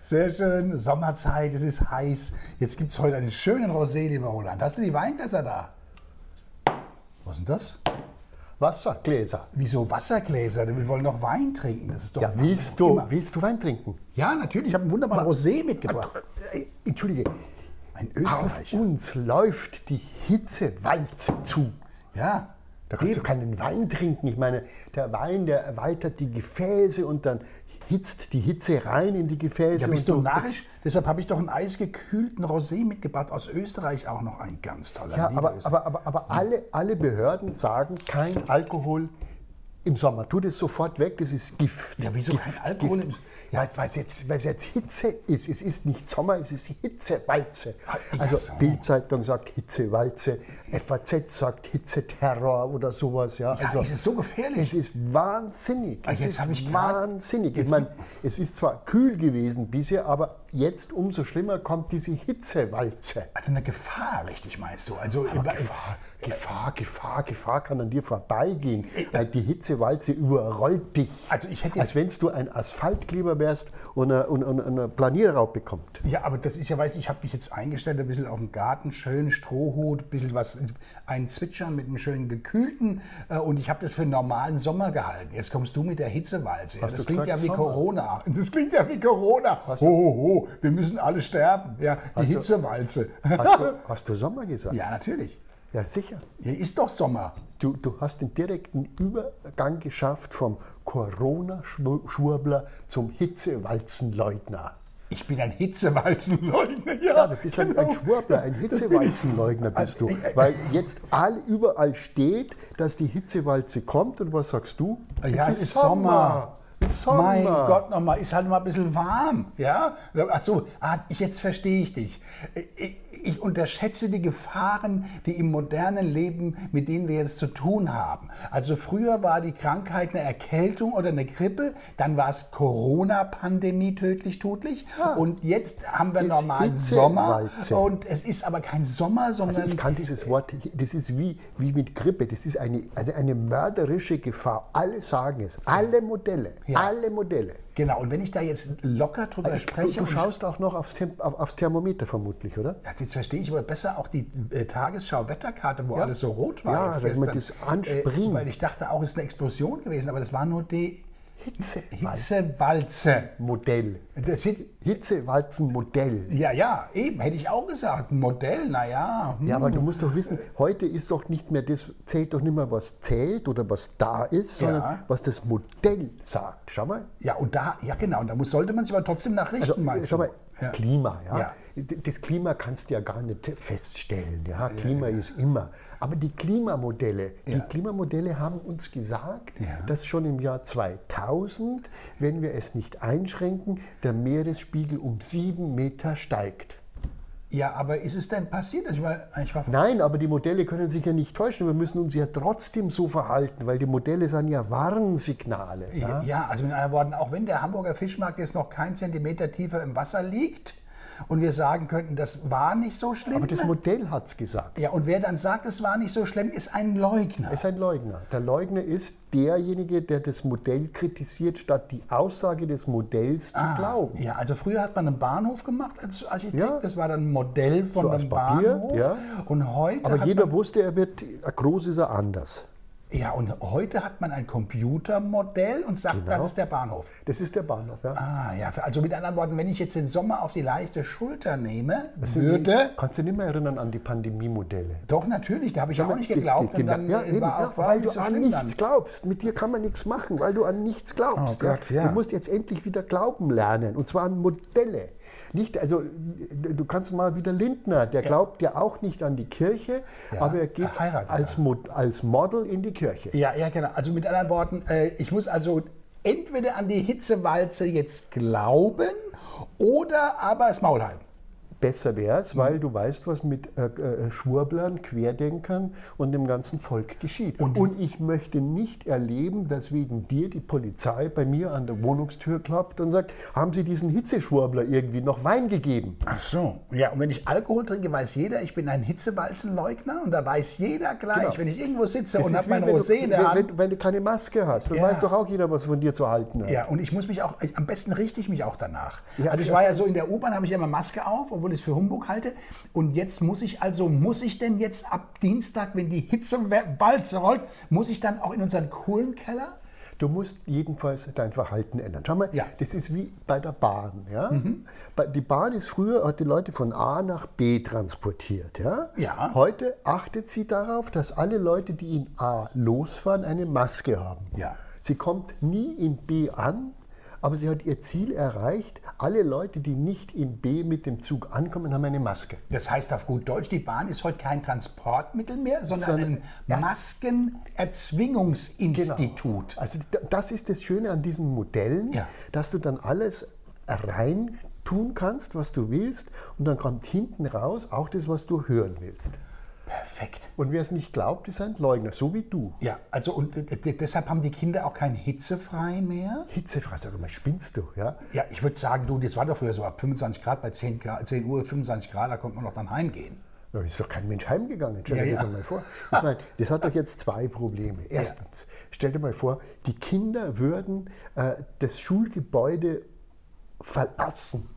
Sehr schön, Sommerzeit, es ist heiß. Jetzt gibt es heute einen schönen Rosé, lieber Roland. Hast du die Weingläser da? Was ist denn das? Wassergläser. Wieso Wassergläser? Wir wollen doch Wein trinken. Das ist doch Ja, willst du, immer. willst du Wein trinken? Ja, natürlich. Ich habe einen wunderbaren Rosé mitgebracht. Äh, Entschuldige, Ein auf Österreicher. uns läuft die Hitzewalze zu. Ja. Da kannst du keinen Wein trinken. Ich meine, der Wein, der erweitert die Gefäße und dann hitzt die Hitze rein in die Gefäße. Ja, bist du narrisch? Deshalb habe ich doch einen eisgekühlten Rosé mitgebracht. Aus Österreich auch noch ein ganz toller. Ja, aber, aber, aber, aber alle, alle Behörden sagen, kein Alkohol im Sommer. Tu das sofort weg, das ist Gift. Ja, wieso Gift, kein Alkohol Gift. Ja, weil es jetzt, weil es jetzt Hitze ist. Es ist nicht Sommer, es ist Hitzewalze. ja, Also so. Bildzeitung sagt Hitzewalze, FAZ sagt Hitzeterror oder sowas. Ja, Ja, also, ist es so gefährlich? Es ist wahnsinnig. Ah, Es jetzt ist habe ich wahnsinnig. Ich meine, es ist zwar kühl gewesen bisher, aber jetzt umso schlimmer kommt diese Hitzewalze. Also eine Gefahr, richtig meinst du? Also Aber Gefahr, Gefahr, Gefahr, Gefahr kann an dir vorbeigehen. Weil die Hitzewalze überrollt dich. Also ich hätte Als wenn du ein Asphaltkleber wärst und eine, und, und eine Planierraupe kommt. Ja, aber das ist ja, weiß ich, ich habe mich jetzt eingestellt, ein bisschen auf den Garten, schön Strohhut, ein bisschen was, ein Zwitschern mit einem schönen gekühlten äh, und ich habe das für einen normalen Sommer gehalten. Jetzt kommst du mit der Hitzewalze. Hast das du klingt gesagt ja wie Sommer? Corona. Das klingt ja wie Corona. Ho, ho, ho, wir müssen alle sterben. Ja, die Hitzewalze. Hast du, hast du Sommer gesagt? Ja, natürlich. Ja, sicher. Hier ist doch Sommer. Du, du hast den direkten Übergang geschafft vom Corona-Schwurbler zum Hitzewalzenleugner. Ich bin ein Hitzewalzenleugner. Ja, Ja, du bist ein, ein genau. Schwurbler, ein. Hitzewalzenleugner bist du. Also, äh, äh, Weil jetzt all, überall steht, dass die Hitzewalze kommt und was sagst du? Ja, es ist Sommer. Sommer. Mein Gott, nochmal, ist halt mal ein bisschen warm. Ja? Ach so, ah, ich, jetzt verstehe ich dich. Ich, ich unterschätze die Gefahren, die im modernen Leben, mit denen wir jetzt zu tun haben. Also früher war die Krankheit eine Erkältung oder eine Grippe, dann war es Corona-Pandemie tödlich, totlich. Und jetzt haben wir Ist normalen Sommer. Hitzewalze. Und es ist aber kein Sommer, sondern... Also ich kann dieses Wort, das ist wie, wie mit Grippe, das ist eine, also eine mörderische Gefahr. Alle sagen es, alle Modelle, Ja. Alle Modelle. genau, und wenn ich da jetzt locker drüber Du, spreche... du schaust auch noch aufs, Temp auf, aufs Thermometer vermutlich, oder? Ja, jetzt verstehe ich aber besser auch die äh, Tagesschau-Wetterkarte, wo Ja. alles so rot war. Ja, dass man das anspringt. Äh, weil ich dachte auch, es ist eine Explosion gewesen, aber das war nur die Hitzewalzen. Hitzewalze. Modell. Das sieht, Hitzewalzen-Modell. ja, ja, eben, hätte ich auch gesagt. Modell, naja. Hm. Ja, aber du musst doch wissen, heute ist doch nicht mehr das, zählt doch nicht mehr, was zählt oder was da ist, sondern Ja. was das Modell sagt. Schau mal. Ja, und da, ja genau, und da muss, sollte man sich aber trotzdem nach richten, Also, meinst schau du? mal, Ja. Klima, ja. Ja. Das Klima kannst du ja gar nicht feststellen. Ja. Klima ist immer. Aber die Klimamodelle, die Ja. Klimamodelle haben uns gesagt, Ja. dass schon im Jahr 2000, wenn wir es nicht einschränken, der Meeresspiegel um sieben Meter steigt. Ja, aber ist es denn passiert? Also Ich war, ich Nein, aber die Modelle können sich ja nicht täuschen. Wir müssen uns ja trotzdem so verhalten, weil die Modelle sind ja Warnsignale. Ja? Ja, also mit anderen Worten, auch wenn der Hamburger Fischmarkt jetzt noch kein Zentimeter tiefer im Wasser liegt und wir sagen könnten, das war nicht so schlimm. Aber das Modell hat es gesagt. ja, und wer dann sagt, es war nicht so schlimm, ist ein Leugner. Er ist ein Leugner. Der Leugner ist derjenige, der das Modell kritisiert, statt die Aussage des Modells zu glauben. Ja, also früher hat man einen Bahnhof gemacht als Architekt. Ja. Das war dann ein Modell von So einem Bahnhof. ja. Und heute Aber jeder wusste, er wird groß ist er anders. Ja, und heute hat man ein Computermodell und sagt, Genau. das ist der Bahnhof. Das ist der Bahnhof. Ja. Ah, ja. Also mit anderen Worten, wenn ich jetzt den Sommer auf die leichte Schulter nehme, würde. Kannst du nicht mehr erinnern an die Pandemie-Modelle? Doch, natürlich, da habe ich auch nicht Die- geglaubt. die- und dann ja, eben, war ja, weil du so an nichts dann. glaubst. Mit dir kann man nichts machen, weil du an nichts glaubst. Oh Gott, ja. Du musst jetzt endlich wieder glauben lernen, und zwar an Modelle. Nicht, also du kannst mal wieder Lindner, der glaubt ja auch nicht an die Kirche, Ja, aber er geht er als, Mod, als Model in die Kirche. Ja, ja, genau. Also mit anderen Worten, äh, ich muss also entweder an die Hitzewalze jetzt glauben oder aber das Maul halten. Besser wäre es, weil du weißt, was mit äh, äh, Schwurblern, Querdenkern und dem ganzen Volk geschieht. Und, und, ich möchte nicht erleben, dass wegen dir die Polizei bei mir an der Wohnungstür klopft und sagt, haben Sie diesen Hitzeschwurbler irgendwie noch Wein gegeben? Ach so, ja, und wenn ich Alkohol trinke, weiß jeder, ich bin ein Hitzewalzenleugner und da weiß jeder gleich, genau. wenn ich irgendwo sitze das und habe mein Rosé in der Hand. Wenn, wenn, du keine Maske hast, dann ja. weiß doch auch jeder, was von dir zu halten hat. Ja, und ich muss mich auch, am besten richte ich mich auch danach. Ja, also ich war ja so in der U-Bahn, habe ich immer Maske auf, obwohl ich es für Humbug halte. Und jetzt muss ich also, muss ich denn jetzt ab Dienstag, wenn die Hitzewalze rollt, muss ich dann auch in unseren Kohlenkeller? Du musst jedenfalls dein Verhalten ändern. Schau mal, ja. das ist wie bei der Bahn. Ja? Mhm. Die Bahn ist früher, hat die Leute von A nach B transportiert. Ja? Ja. Heute achtet sie darauf, dass alle Leute, die in A losfahren, eine Maske haben. Ja. Sie kommt nie in B an, aber sie hat ihr Ziel erreicht. Alle Leute, die nicht in B mit dem Zug ankommen, haben eine Maske. Das heißt auf gut Deutsch, die Bahn ist heute kein Transportmittel mehr, sondern so ein. Maskenerzwingungsinstitut. Genau. Also das ist das Schöne an diesen Modellen, ja. dass du dann alles rein tun kannst, was du willst, und dann kommt hinten raus auch das, was du hören willst. Perfekt. Und wer es nicht glaubt, ist ein Leugner, so wie du. Ja, also und deshalb haben die Kinder auch kein Hitzefrei mehr? Hitzefrei, sag mal, spinnst du, ja? Ja, ich würde sagen, du, das war doch früher so ab 25 Grad, bei 10, Grad, 10 Uhr, 25 Grad, da konnte man doch dann heimgehen. Da ist doch kein Mensch heimgegangen. Stell dir ja, das ja. mal vor. Ich meine, das hat doch jetzt zwei Probleme. Erstens, stell dir mal vor, die Kinder würden äh, das Schulgebäude verlassen.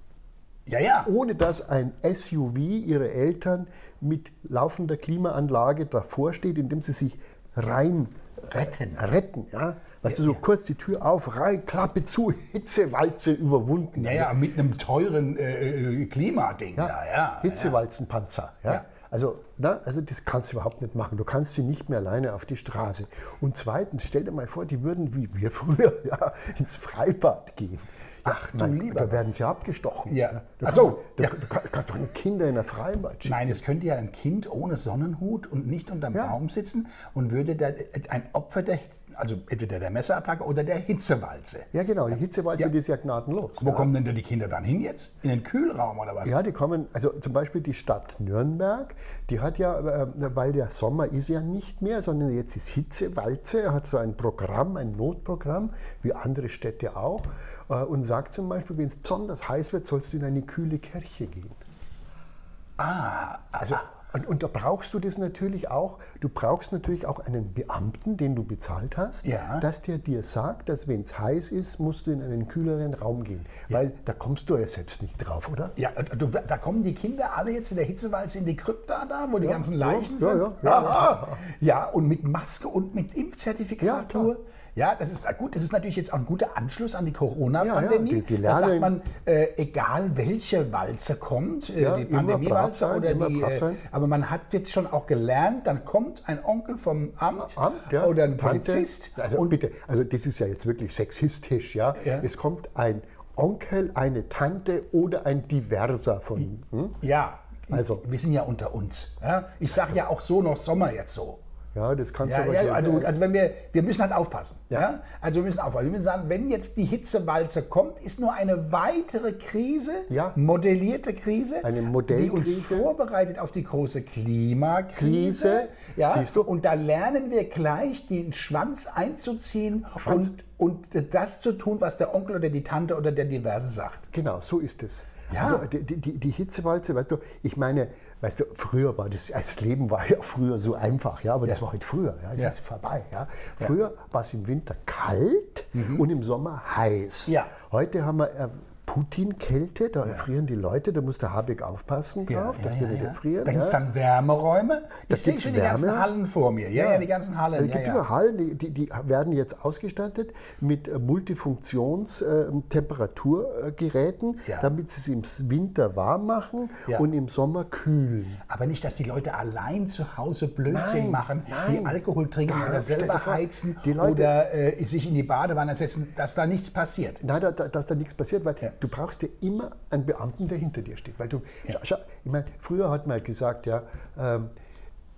Ja, ja. Ohne dass ein SUV ihre Eltern mit laufender Klimaanlage davor steht, indem sie sich rein retten. retten ja? Weißt ja, du, so ja. kurz die Tür auf, rein, Klappe zu, Hitzewalze überwunden. Ja, ja, mit einem teuren äh, äh Klimading. Ja, da, ja, Hitzewalzenpanzer. Ja. ja. Also, na, also das kannst du überhaupt nicht machen. Du kannst sie nicht mehr alleine auf die Straße. Und zweitens, stell dir mal vor, die würden wie wir früher ja, ins Freibad gehen. Ach, du Nein, lieber. Da werden sie abgestochen. Ja. Du, also, ja. du, kannst doch ein Kinder in der Freibad schicken. Nein, es könnte ja ein Kind ohne Sonnenhut und nicht unterm ja. Baum sitzen und würde da ein Opfer der, also entweder der Messerattacke oder der Hitzewalze. Ja, genau, die Hitzewalze, ja. die ist ja gnadenlos. Wo kommen denn da die Kinder dann hin jetzt? In den Kühlraum oder was? Ja, die kommen, also zum Beispiel die Stadt Nürnberg, die hat ja, äh, weil der Sommer ist ja nicht mehr, sondern jetzt ist Hitzewalze, hat so ein Programm, ein Notprogramm, wie andere Städte auch. Äh, und sagt zum Beispiel, wenn es besonders heiß wird, sollst du in eine kühle Kirche gehen. Ah, also. Und, und, da brauchst du das natürlich auch, du brauchst natürlich auch einen Beamten, den du bezahlt hast, ja. dass der dir sagt, dass wenn es heiß ist, musst du in einen kühleren Raum gehen. Ja. Weil da kommst du ja selbst nicht drauf, oder? Ja, du, da kommen die Kinder alle jetzt in der Hitzewalze in die Krypta da, wo die ganzen Leichen ja, sind. Ja, ja, ja, und mit Maske und mit Impfzertifikat. Ja, ja, das ist gut. Das ist natürlich jetzt auch ein guter Anschluss an die Corona-Pandemie. Ja, ja, da sagt man, äh, egal welche Walze kommt, äh, ja, die Pandemiewalze oder die. Äh, aber man hat jetzt schon auch gelernt, dann kommt ein Onkel vom Amt, Amt oder ein Polizist. Also und bitte, also das ist ja jetzt wirklich sexistisch, ja. Es kommt ein Onkel, eine Tante oder ein Diverser von. Hm? Ja, also wir sind ja unter uns. Ja? Ich sage ja auch so noch Sommer jetzt so. Ja, das kannst ja, du aber ja, also, also wenn wir, wir müssen halt aufpassen. Ja. ja. Also wir müssen aufpassen. Wir müssen sagen, wenn jetzt die Hitzewalze kommt, ist nur eine weitere Krise, ja. modellierte Krise, eine die uns vorbereitet auf die große Klimakrise. Krise. Ja. Siehst du? Und da lernen wir gleich, den Schwanz einzuziehen Schwanz. Und, und das zu tun, was der Onkel oder die Tante oder der Diverse sagt. Genau, so ist es. Ja. Also die, die, die Hitzewalze, weißt du, ich meine, weißt du, früher war das, das Leben war ja früher so einfach, ja, aber ja. das war heute früher, ja, es ja. ist vorbei, ja. Früher war es im Winter kalt mhm. und im Sommer heiß. Ja. Heute haben wir äh, Putin-Kälte, da ja. erfrieren die Leute, da muss der Habeck aufpassen drauf, ja, dass wir nicht erfrieren. Da gibt es dann Wärmeräume. Da ich sehe schon die ganzen Hallen vor mir. Ja, ja, die ganzen Hallen. Es gibt immer Hallen, die, die, werden jetzt ausgestattet mit Multifunktions-Temperaturgeräten, äh, damit sie es im Winter warm machen und im Sommer kühlen. Aber nicht, dass die Leute allein zu Hause Blödsinn nein, machen, nein, die Alkohol trinken oder selber heizen oder äh, sich in die Badewanne setzen, dass da nichts passiert. Nein, da, dass da nichts passiert, weil du brauchst ja immer einen Beamten, der hinter dir steht. Weil du, ja. schau, ich meine, früher hat man gesagt, ja, ähm,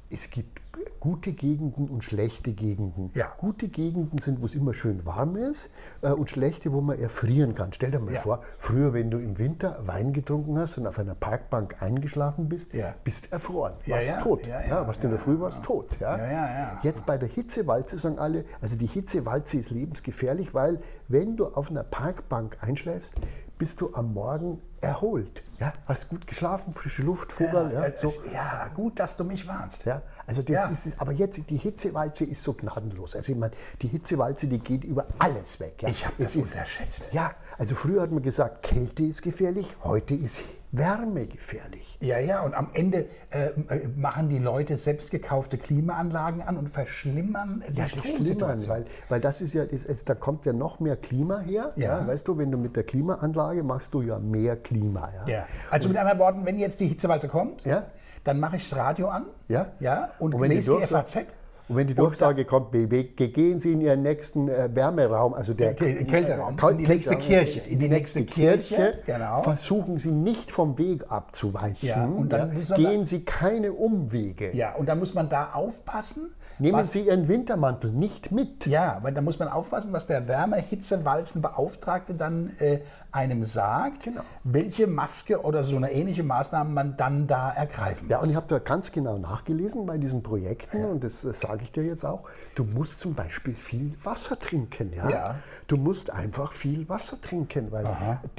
es gibt gute Gegenden und schlechte Gegenden. Ja. Gute Gegenden sind, wo es immer schön warm ist äh, und schlechte, wo man erfrieren kann. Stell dir mal Ja. vor, früher, wenn du im Winter Wein getrunken hast und auf einer Parkbank eingeschlafen bist, Ja. bist erfroren, Ja, warst ja, tot. ja, warst in der Früh, warst tot. Ja? Ja, ja, ja. Jetzt bei der Hitzewalze sagen alle, also die Hitzewalze ist lebensgefährlich, weil wenn du auf einer Parkbank einschläfst, bist du am Morgen erholt. Ja? Hast gut geschlafen, frische Luft, Vogel. Ja, Äh, so. es- ja, gut, dass du mich warnst. Ja, also das, Ja. das ist, aber jetzt die Hitzewalze ist so gnadenlos. Also ich meine, die Hitzewalze, die geht über alles weg. Ja. Ich habe Es das ist- unterschätzt. Ja, also früher hat man gesagt, Kälte ist gefährlich, heute ist Wärme gefährlich. Ja, ja, und am Ende äh, äh, machen die Leute selbst gekaufte Klimaanlagen an und verschlimmern die Ja, Stromsituation. weil, weil das ist ja, ist, also da kommt ja noch mehr Klima her. Ja. weißt du, wenn du mit der Klimaanlage machst du ja mehr Klima. Ja. Ja. Also mit anderen Worten, wenn jetzt die Hitzewalze kommt, Ja. dann mache ich das Radio an Ja. Ja, und, Und die lese die, Durchsage- FAZ. Und wenn die Durchsage kommt, BB, gehen Sie in Ihren nächsten äh, Wärmeraum, also der Kä- Kälteraum, in die nächste Kirche, in die nächste Kirche, genau. versuchen Sie nicht vom Weg abzuweichen. Ja, und dann wir- gehen Sie keine Umwege. Ja, und dann muss man da aufpassen. Nehmen was, Sie Ihren Wintermantel nicht mit. Ja, weil da muss man aufpassen, was der Wärme-Hitze-Walzen-Beauftragte dann äh, einem sagt, Genau. welche Maske oder so eine ähnliche Maßnahme man dann da ergreifen muss. Ja, und ich habe da ganz genau nachgelesen bei diesen Projekten und das, das sage ich dir jetzt auch. Du musst zum Beispiel viel Wasser trinken. Ja? Ja. Du musst einfach viel Wasser trinken, weil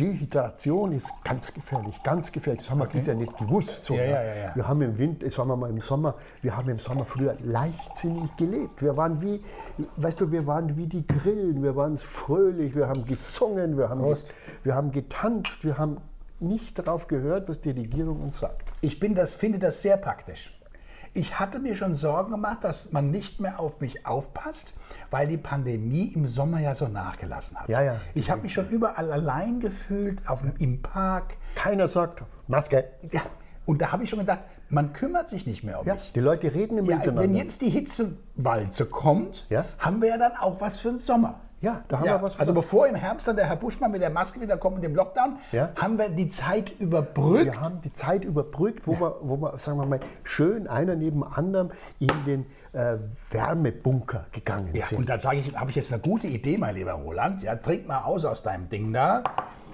Dehydration ist ganz gefährlich, ganz gefährlich. Das haben wir bisher nicht gewusst. So, Ja, ja, ja, ja. Wir haben im Winter, sagen wir mal im Sommer, wir haben im Sommer früher leichtsinnig gelebt. Wir waren wie, weißt du, wir waren wie die Grillen, wir waren fröhlich, wir haben gesungen, wir haben, Prost. wir haben getanzt, wir haben nicht darauf gehört, was die Regierung uns sagt. Ich bin das, finde das sehr praktisch. Ich hatte mir schon Sorgen gemacht, dass man nicht mehr auf mich aufpasst, weil die Pandemie im Sommer ja so nachgelassen hat. Ja, ja. Ich habe mich schon überall allein gefühlt, auf, im Park. Keiner sagt, Maske. Ja. Und da habe ich schon gedacht, man kümmert sich nicht mehr um Ja, mich. die Leute reden immer Ja, miteinander. wenn jetzt die Hitzewalze kommt, Ja. haben wir ja dann auch was für den Sommer. Ja, da haben Ja, wir was. also bevor im Herbst dann der Herr Buschmann mit der Maske wieder kommt mit dem Lockdown, Ja. haben wir die Zeit überbrückt. wir haben die Zeit überbrückt, wo, wir, wo wir, sagen wir mal, schön einer neben anderem in den äh, Wärmebunker gegangen Ja, sind. und da sage ich, habe ich jetzt eine gute Idee, mein lieber Roland. Ja, trink mal aus aus deinem Ding da.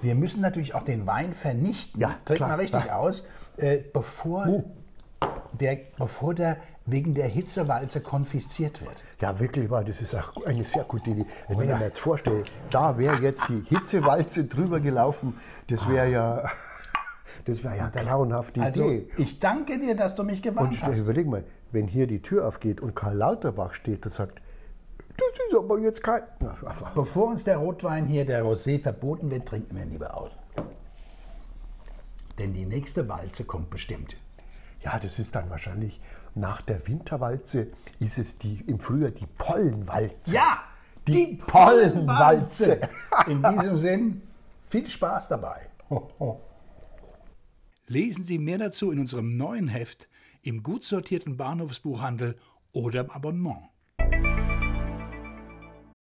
Wir müssen natürlich auch den Wein vernichten. Ja, trink klar, mal richtig klar. aus, äh, bevor, der, bevor der wegen der Hitzewalze konfisziert wird. Ja, wirklich war, das ist auch eine sehr gute Idee. Also wenn ich mir jetzt vorstelle, da wäre jetzt die Hitzewalze drüber gelaufen, das wäre ja, das wäre ja eine grauenhafte Also, Idee. ich danke dir, dass du mich Und gewarnt stell- hast. überleg mal, wenn hier die Tür aufgeht und Karl Lauterbach steht und sagt, das ist aber jetzt kein... Bevor uns der Rotwein hier, der Rosé, verboten wird, trinken wir ihn lieber aus. Denn die nächste Walze kommt bestimmt. Ja, das ist dann wahrscheinlich nach der Winterwalze ist es die im Frühjahr die Pollenwalze. Ja, Die Pollenwalze. In diesem Sinn, viel Spaß dabei. Lesen Sie mehr dazu in unserem neuen Heft im gut sortierten Bahnhofsbuchhandel oder im Abonnement.